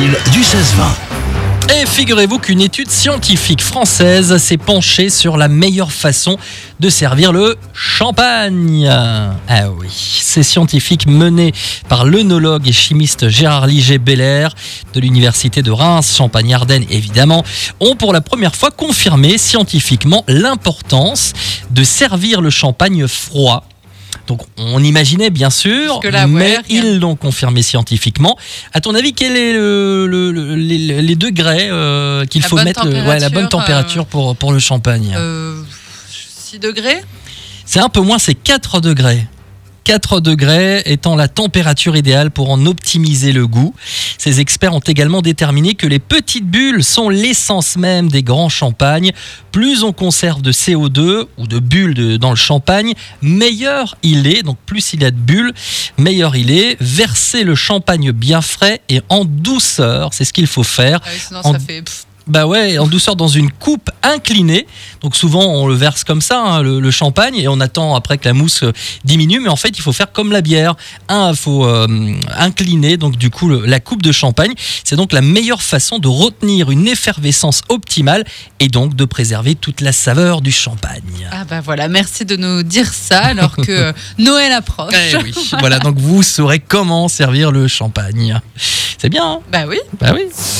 du 16-20. Et figurez-vous qu'une étude scientifique française s'est penchée sur la meilleure façon de servir le champagne. Ah oui, ces scientifiques menés par l'œnologue et chimiste Gérard Liger Belair de l'université de Reims, Champagne-Ardenne évidemment, ont pour la première fois confirmé scientifiquement l'importance de servir le champagne froid donc on imaginait bien sûr, mais ils l'ont confirmé scientifiquement. À ton avis, quel est le, le- le- les, les degrés euh, qu'il faut mettre, le- ouais, la bonne température, pour le champagne? Euh, 6 degrés C'est un peu moins, c'est 4 degrés. 4 degrés étant la température idéale pour en optimiser le goût. Ces experts ont également déterminé que les petites bulles sont l'essence même des grands champagnes. Plus on conserve de CO2 ou de bulles de- dans le champagne, meilleur il est. Donc plus il y a de bulles, meilleur il est. Verser le champagne bien frais et en douceur, c'est ce qu'il faut faire. Ah oui, Sinon, En- ça fait. pff, Bah ouais, en douceur dans une coupe inclinée. Donc souvent on le verse comme ça, hein, le, le champagne, et on attend après que la mousse euh, diminue. Mais en fait, il faut faire comme la bière. Un, il faut euh, incliner. Donc du coup, le- la coupe de champagne, c'est donc la meilleure façon de retenir une effervescence optimale et donc de préserver toute la saveur du champagne. Ah bah voilà, merci de nous dire ça alors que euh, Noël approche. Eh oui. voilà, donc vous saurez comment servir le champagne. C'est bien, hein? Bah oui. Bah oui.